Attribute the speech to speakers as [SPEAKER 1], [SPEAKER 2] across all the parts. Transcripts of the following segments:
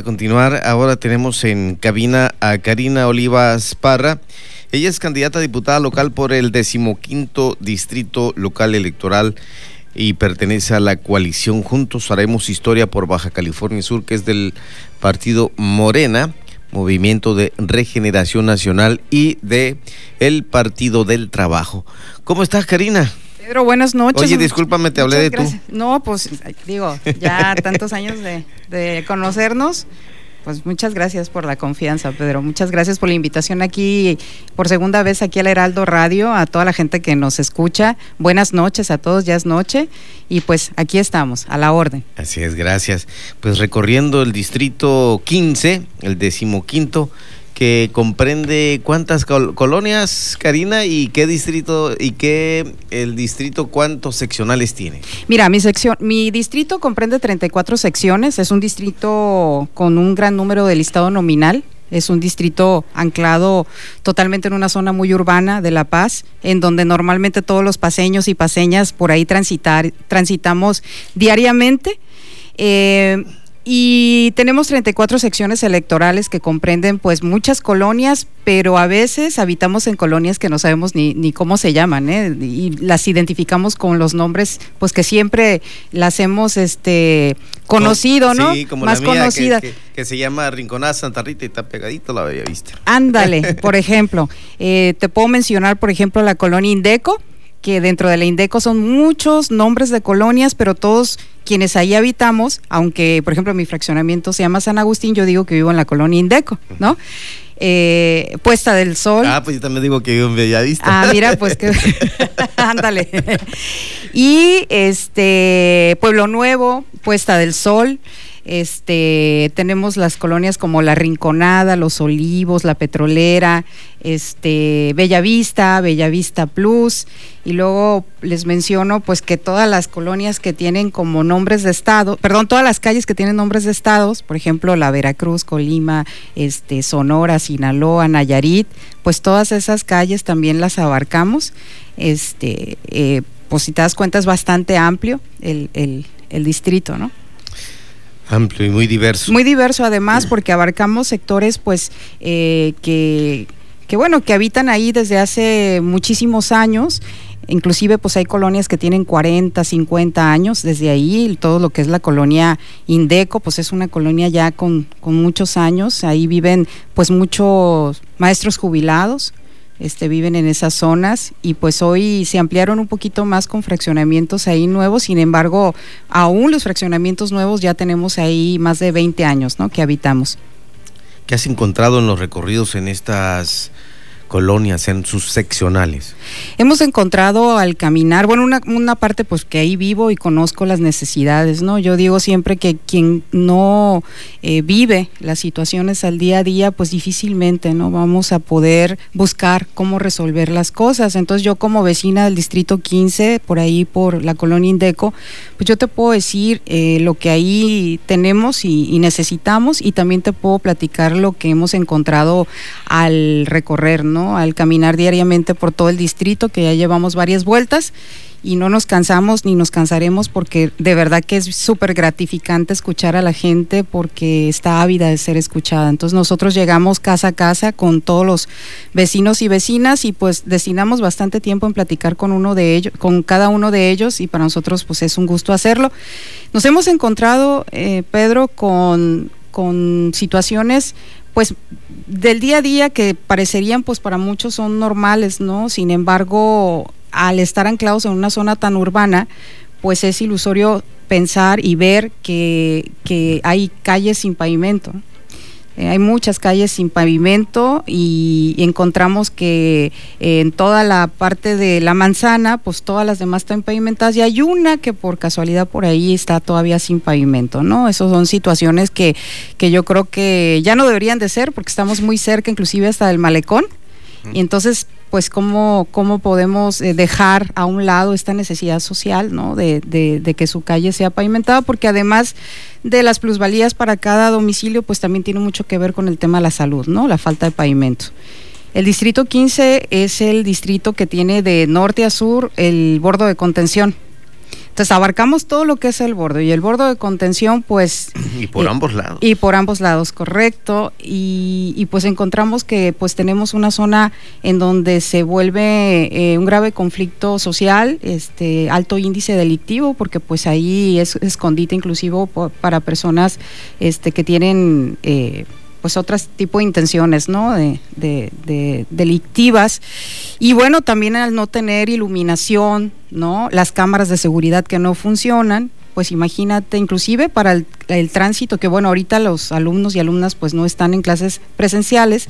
[SPEAKER 1] A continuar, ahora tenemos en cabina a Karina Olivas Parra. Ella es candidata a diputada local por el decimoquinto distrito local electoral y pertenece a la coalición Juntos Haremos Historia por Baja California Sur, que es del partido Morena, Movimiento de Regeneración Nacional y de el Partido del Trabajo. ¿Cómo estás, Karina?
[SPEAKER 2] Pedro, buenas noches.
[SPEAKER 1] Oye, discúlpame, te hablé de tú.
[SPEAKER 2] No, pues digo, ya tantos años de, conocernos. Pues muchas gracias por la confianza, Pedro. Muchas gracias por la invitación aquí, por segunda vez aquí al Heraldo Radio, a toda la gente que nos escucha. Buenas noches a todos, ya es noche. Y pues aquí estamos, a la orden.
[SPEAKER 1] Así es, gracias. Pues recorriendo el distrito 15, el decimoquinto, que comprende cuántas colonias, Karina, y qué distrito y qué el distrito cuántos seccionales tiene.
[SPEAKER 2] Mira, mi sección, mi distrito comprende 34 secciones, es un distrito con un gran número de listado nominal. Es un distrito anclado totalmente en una zona muy urbana de La Paz, en donde normalmente todos los paseños y paseñas por ahí transitar, transitamos diariamente. Eh, y tenemos 34 secciones electorales que comprenden pues muchas colonias, pero a veces habitamos en colonias que no sabemos ni, ni cómo se llaman, ¿eh? y las identificamos con los nombres pues que siempre las hemos este conocido, ¿no?
[SPEAKER 1] Sí, como Más la mía, conocida. Que, se llama Rinconada Santa Rita y está pegadito la Bella Vista.
[SPEAKER 2] Ándale, por ejemplo, eh, te puedo mencionar por ejemplo la colonia Indeco, que dentro de la Indeco son muchos nombres de colonias, pero todos quienes ahí habitamos, aunque por ejemplo mi fraccionamiento se llama San Agustín, yo digo que vivo en la colonia Indeco, ¿no? Eh, Puesta del Sol.
[SPEAKER 1] Ah, pues yo también digo que vivo en Bellavista.
[SPEAKER 2] Ah, mira, pues que ándale. y este Pueblo Nuevo, Puesta del Sol. Este, tenemos las colonias como La Rinconada, Los Olivos, La Petrolera, este, Bellavista, Bellavista Plus, y luego les menciono pues que todas las colonias que tienen como nombres de estado, perdón, todas las calles que tienen nombres de estados, por ejemplo, la Veracruz, Colima, este, Sonora, Sinaloa, Nayarit, pues todas esas calles también las abarcamos. Este, eh, pues si te das cuenta es bastante amplio el, distrito, ¿no?
[SPEAKER 1] Amplio y muy diverso.
[SPEAKER 2] Muy diverso además porque abarcamos sectores pues eh, que, que bueno, que habitan ahí desde hace muchísimos años inclusive pues hay colonias que tienen 40, 50 años, desde ahí todo lo que es la colonia Indeco, pues es una colonia ya con, con muchos años, ahí viven pues muchos maestros jubilados, este, viven en esas zonas y pues hoy se ampliaron un poquito más con fraccionamientos ahí nuevos, sin embargo, aún los fraccionamientos nuevos ya tenemos ahí más de 20 años ¿no? que habitamos.
[SPEAKER 1] ¿Qué has encontrado en los recorridos en estas colonias, en sus seccionales?
[SPEAKER 2] Hemos encontrado al caminar, bueno, una, parte pues que ahí vivo y conozco las necesidades, ¿no? Yo digo siempre que quien no eh, vive las situaciones al día a día, pues difícilmente, ¿no? Vamos a poder buscar cómo resolver las cosas. Entonces yo como vecina del Distrito 15, por ahí por la colonia Indeco, pues yo te puedo decir eh, lo que ahí tenemos y necesitamos y también te puedo platicar lo que hemos encontrado al recorrer, ¿no? Al caminar diariamente por todo el distrito, que ya llevamos varias vueltas y no nos cansamos ni nos cansaremos porque de verdad que es súper gratificante escuchar a la gente porque está ávida de ser escuchada. Entonces nosotros llegamos casa a casa con todos los vecinos y vecinas y pues destinamos bastante tiempo en platicar con uno de ellos, con cada uno de ellos y para nosotros pues es un gusto hacerlo. Nos hemos encontrado, eh, Pedro, con, con situaciones pues del día a día que parecerían pues para muchos son normales, ¿no? Sin embargo, al estar anclados en una zona tan urbana, pues es ilusorio pensar y ver que, que hay calles sin pavimento. Eh, hay muchas calles sin pavimento y, encontramos que eh, en toda la parte de la manzana, pues todas las demás están pavimentadas y hay una que por casualidad por ahí está todavía sin pavimento, ¿no? Esas son situaciones que, que yo creo que ya no deberían de ser porque estamos muy cerca inclusive hasta del malecón y entonces pues cómo, cómo podemos eh, dejar a un lado esta necesidad social, ¿no? De, de, que su calle sea pavimentada, porque además de las plusvalías para cada domicilio, pues también tiene mucho que ver con el tema de la salud, ¿no? La falta de pavimento. El distrito 15 es el distrito que tiene de norte a sur el bordo de contención. Entonces abarcamos todo lo que es el bordo y el bordo de contención pues...
[SPEAKER 1] Y por ambos lados.
[SPEAKER 2] Y por ambos lados, correcto. Y, pues encontramos que pues tenemos una zona en donde se vuelve eh, un grave conflicto social, este alto índice delictivo, porque pues ahí es escondite inclusivo para personas este, que tienen... Eh, pues otras tipo de intenciones, ¿no? De, de, delictivas. Y bueno, también al no tener iluminación, ¿no? Las cámaras de seguridad que no funcionan, pues imagínate, inclusive para el, el, tránsito, que bueno, ahorita los alumnos y alumnas pues no están en clases presenciales,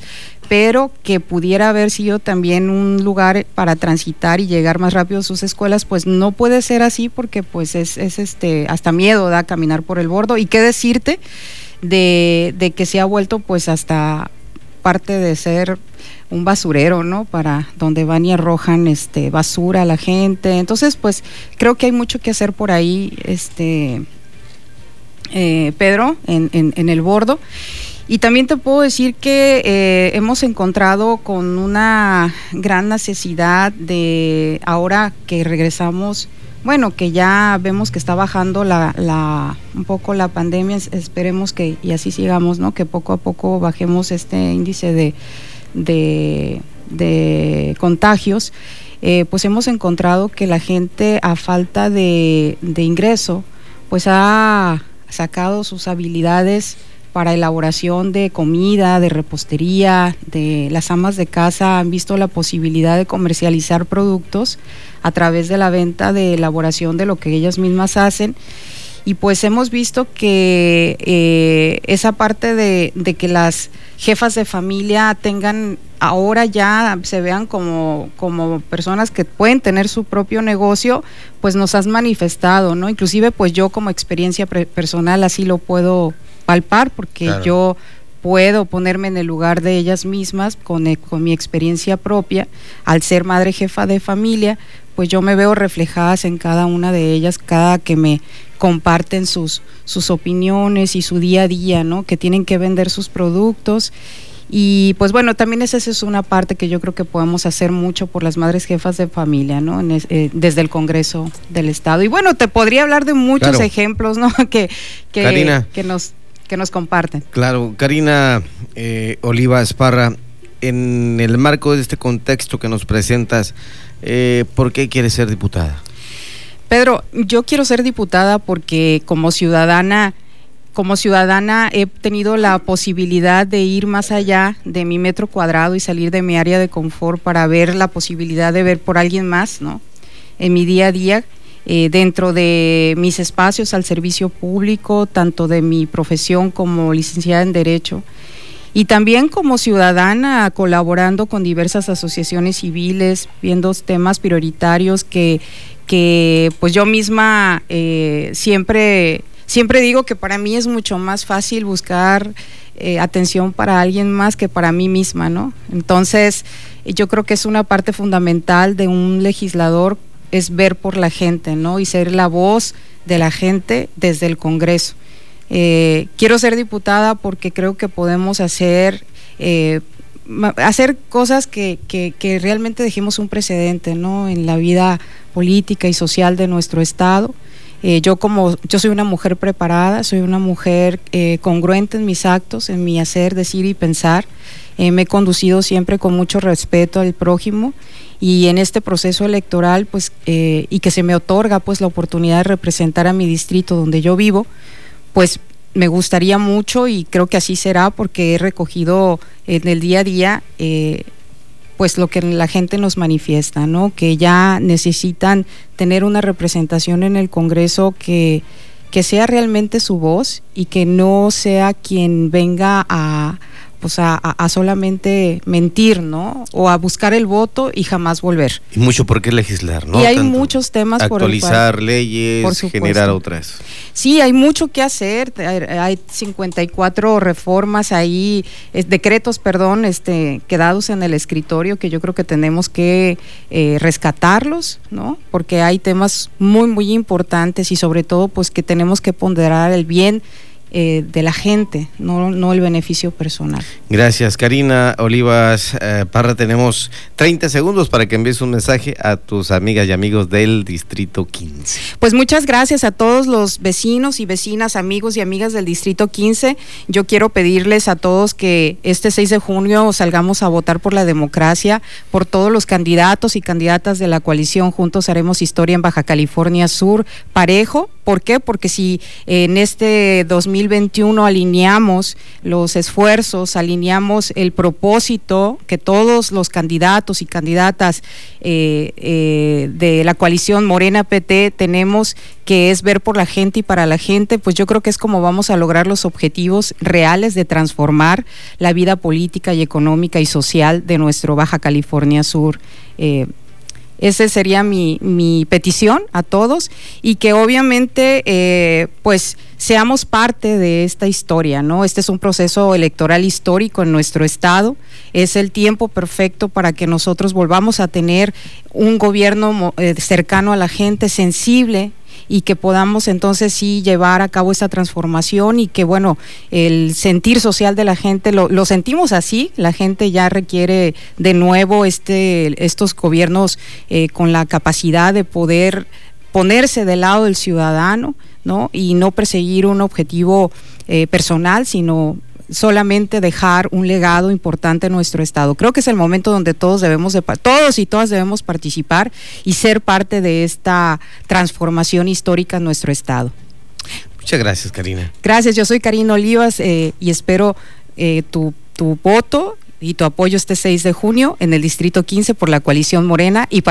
[SPEAKER 2] pero que pudiera haber sido también un lugar para transitar y llegar más rápido a sus escuelas, pues no puede ser así porque pues es, es este, hasta miedo da caminar por el bordo. ¿Y qué decirte? De, que se ha vuelto pues hasta parte de ser un basurero, ¿no? Para donde van y arrojan este basura a la gente. Entonces, pues creo que hay mucho que hacer por ahí, este eh, Pedro, en, en, el bordo. Y también te puedo decir que eh, hemos encontrado con una gran necesidad de, ahora que regresamos bueno, que ya vemos que está bajando la, la, un poco la pandemia, esperemos que y así sigamos, ¿no? Que poco a poco bajemos este índice de, contagios. Eh, pues hemos encontrado que la gente a falta de, de ingreso, pues ha sacado sus habilidades para elaboración de comida, de repostería, de las amas de casa han visto la posibilidad de comercializar productos a través de la venta de elaboración de lo que ellas mismas hacen. Y pues hemos visto que eh, esa parte de, que las jefas de familia tengan ahora ya se vean como, como personas que pueden tener su propio negocio, pues nos has manifestado, ¿no? Inclusive pues yo como experiencia personal así lo puedo palpar porque yo puedo ponerme en el lugar de ellas mismas con, eh, con, mi experiencia propia, al ser madre jefa de familia, pues yo me veo reflejadas en cada una de ellas, cada que me comparten sus, sus opiniones y su día a día, ¿no? Que tienen que vender sus productos. Y pues bueno, también esa es una parte que yo creo que podemos hacer mucho por las madres jefas de familia, ¿no? Eh, desde el Congreso del Estado. Y bueno, te podría hablar de muchos ejemplos, ¿no? que, que, que, nos, que nos comparten.
[SPEAKER 1] Claro, Karina eh, Oliva Esparra, en el marco de este contexto que nos presentas, eh, ¿por qué quieres ser diputada?
[SPEAKER 2] Pedro, yo quiero ser diputada porque como ciudadana, como ciudadana he tenido la posibilidad de ir más allá de mi metro cuadrado y salir de mi área de confort para ver la posibilidad de ver por alguien más, ¿no? En mi día a día, eh, dentro de mis espacios al servicio público, tanto de mi profesión como licenciada en Derecho y también como ciudadana colaborando con diversas asociaciones civiles, viendo temas prioritarios que, que pues yo misma eh, siempre, siempre digo que para mí es mucho más fácil buscar eh, atención para alguien más que para mí misma, ¿no? Entonces, yo creo que es una parte fundamental de un legislador es ver por la gente, ¿no? Y ser la voz de la gente desde el Congreso. Eh, quiero ser diputada porque creo que podemos hacer, eh, hacer cosas que, que, realmente dejemos un precedente ¿no? en la vida política y social de nuestro Estado. Eh, yo como yo soy una mujer preparada, soy una mujer congruente en mis actos, en mi hacer, decir y pensar. me he conducido siempre con mucho respeto al prójimo y en este proceso electoral, pues, y que se me otorga pues la oportunidad de representar a mi distrito donde yo vivo, pues me gustaría mucho y creo que así será porque he recogido en el día a día eh, pues lo que la gente nos manifiesta, ¿no? Que ya necesitan tener una representación en el Congreso que, que sea realmente su voz y que no sea quien venga a, pues a, solamente mentir, ¿no? O a buscar el voto y jamás volver.
[SPEAKER 1] Y mucho por qué legislar, ¿no?
[SPEAKER 2] Y hay muchos temas
[SPEAKER 1] actualizar por leyes, generar otras.
[SPEAKER 2] Sí, hay mucho que hacer. Hay 54 reformas ahí, decretos, perdón, este, quedados en el escritorio que yo creo que tenemos que eh, rescatarlos, ¿no? Porque hay temas muy, muy importantes y sobre todo, pues que tenemos que ponderar el bien eh, de la gente, no, no el beneficio personal.
[SPEAKER 1] Gracias, Karina Olivas eh, Parra. Tenemos 30 segundos para que envíes un mensaje a tus amigas y amigos del Distrito 15.
[SPEAKER 2] Pues muchas gracias a todos los vecinos y vecinas, amigos y amigas del Distrito 15. Yo quiero pedirles a todos que este 6 de junio salgamos a votar por la democracia, por todos los candidatos y candidatas de la coalición. Juntos haremos historia en Baja California Sur, parejo. ¿Por qué? Porque si en este 2000 2021 alineamos los esfuerzos, alineamos el propósito que todos los candidatos y candidatas eh, eh, de la coalición Morena PT tenemos, que es ver por la gente y para la gente, pues yo creo que es como vamos a lograr los objetivos reales de transformar la vida política y económica y social de nuestro Baja California Sur. Eh, esa sería mi, mi, petición a todos y que obviamente eh, pues seamos parte de esta historia, ¿no? Este es un proceso electoral histórico en nuestro estado, es el tiempo perfecto para que nosotros volvamos a tener un gobierno eh, cercano a la gente, sensible y que podamos entonces sí llevar a cabo esta transformación y que bueno, el sentir social de la gente lo, sentimos así, la gente ya requiere de nuevo este, estos gobiernos eh, con la capacidad de poder ponerse del lado del ciudadano, ¿no? Y no perseguir un objetivo eh, personal, sino solamente dejar un legado importante en nuestro estado. Creo que es el momento donde todos debemos de todos y todas debemos participar y ser parte de esta transformación histórica en nuestro estado.
[SPEAKER 1] Muchas gracias, Karina.
[SPEAKER 2] Gracias, yo soy Karina Olivas eh, y espero eh, tu, tu voto y tu apoyo este 6 de junio en el Distrito 15 por la coalición Morena y